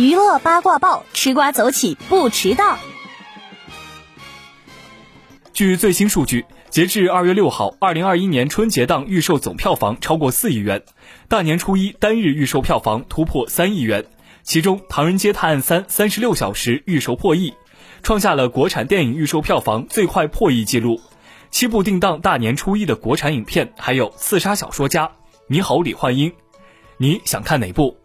娱乐八卦报，吃瓜走起不迟到。据最新数据，截至二月六号，二零二一年春节档预售总票房超过四亿元，大年初一单日预售票房突破三亿元。其中，《唐人街探案三》三十六小时预售破亿，创下了国产电影预售票房最快破亿纪录。七部定档大年初一的国产影片还有《刺杀小说家》《你好，李焕英》，你想看哪部？